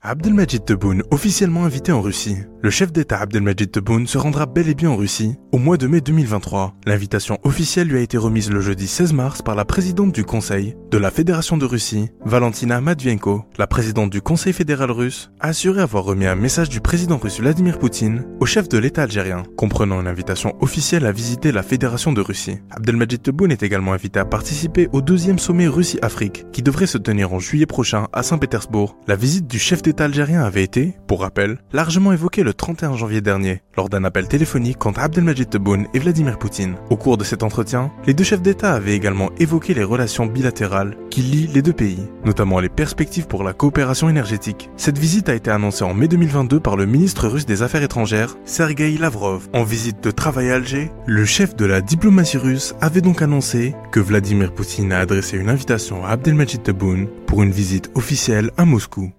Abdelmajid Tebboune, officiellement invité en Russie. Le chef d'État Abdelmajid Tebboune se rendra bel et bien en Russie au mois de mai 2023. L'invitation officielle lui a été remise le jeudi 16 mars par la présidente du Conseil de la Fédération de Russie, Valentina Matvienko. La présidente du Conseil fédéral russe a assuré avoir remis un message du président russe Vladimir Poutine au chef de l'État algérien, comprenant une invitation officielle à visiter la Fédération de Russie. Abdelmajid Tebboune est également invité à participer au deuxième sommet Russie-Afrique qui devrait se tenir en juillet prochain à Saint-Pétersbourg. La visite du chef l'État algérien avait été, pour rappel, largement évoqué le 31 janvier dernier, lors d'un appel téléphonique entre Abdelmajid Tebboune et Vladimir Poutine. Au cours de cet entretien, les deux chefs d'État avaient également évoqué les relations bilatérales qui lient les deux pays, notamment les perspectives pour la coopération énergétique. Cette visite a été annoncée en mai 2022 par le ministre russe des Affaires étrangères, Sergei Lavrov. En visite de travail à Alger, le chef de la diplomatie russe avait donc annoncé que Vladimir Poutine a adressé une invitation à Abdelmajid Tebboune pour une visite officielle à Moscou.